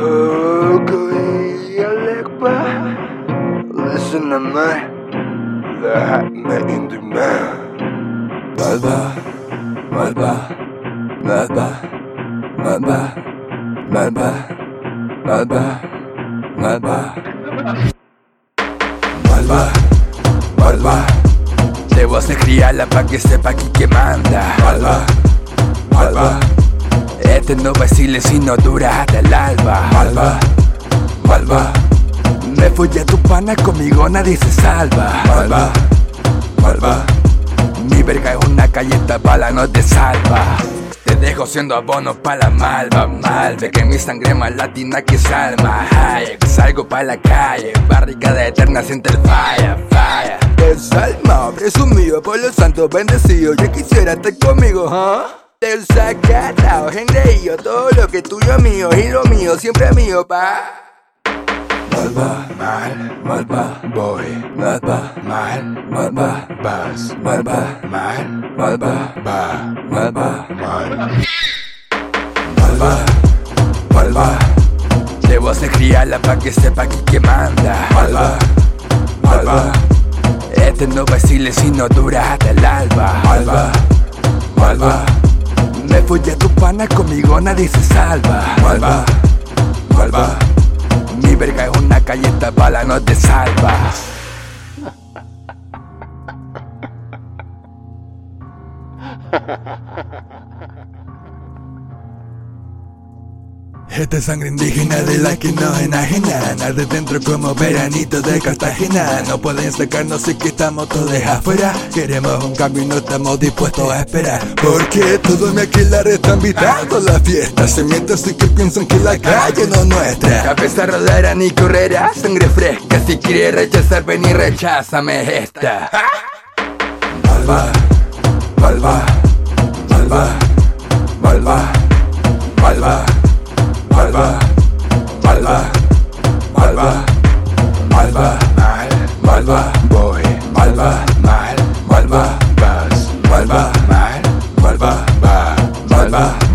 Okay, Alekba. Listen to me. Let me in the man. Malva, Malva, Malva, Malva, Malva, Malva, Malva, Malva, Malva. Debo hacer criarla pa' que sepa aquí que manda. Malva, Malva. Este no vacile si no dura hasta el alba. Malva, Malva. Me fui a tu pana, conmigo nadie se salva. Malva, Malva. Mi verga es una galleta bala, no te salva. Te dejo siendo abono pa' la malva, mal. Ve que mi sangre más latina que salma. Ay, salgo pa' la calle, barricada eterna, siente el fire, fire. Es alma, presumido por los santos bendecidos. Yo quisiera estar conmigo, ¿ah? Del sacatao, engreído, todo lo que es tuyo es mío, y lo mío siempre es mío, pa. Malva, mal, malva, boy, malva, mal, malva, Buzz, malva, mal, malva, ba, malva, mal. malva, malva. Debo hacer criarla pa' que sepa aquí que manda. Malva, malva. Este no vacile si no dura hasta el alba. Malva, malva. Me fui a tu pana, conmigo nadie se salva. Malva, malva. Mi verga es una galleta bala, no te salva. Esta sangre indígena de la que nos enajenan de dentro como veranito de Cartagena. No pueden sacarnos si que estamos todos afuera. Queremos un cambio y no estamos dispuestos a esperar. Porque todos mi aquelarre están invitados a la fiesta. Se mienten así que piensan que la calle no es nuestra. Cabeza rodera ni correrá sangre fresca. Si quieres rechazar ven y recházame esta. Malva, malva, malva, Malva, Malva, Mal, Malva, boy, Malva, mal, Malva, buzz, Malva, mal, Malva, ba, Malva,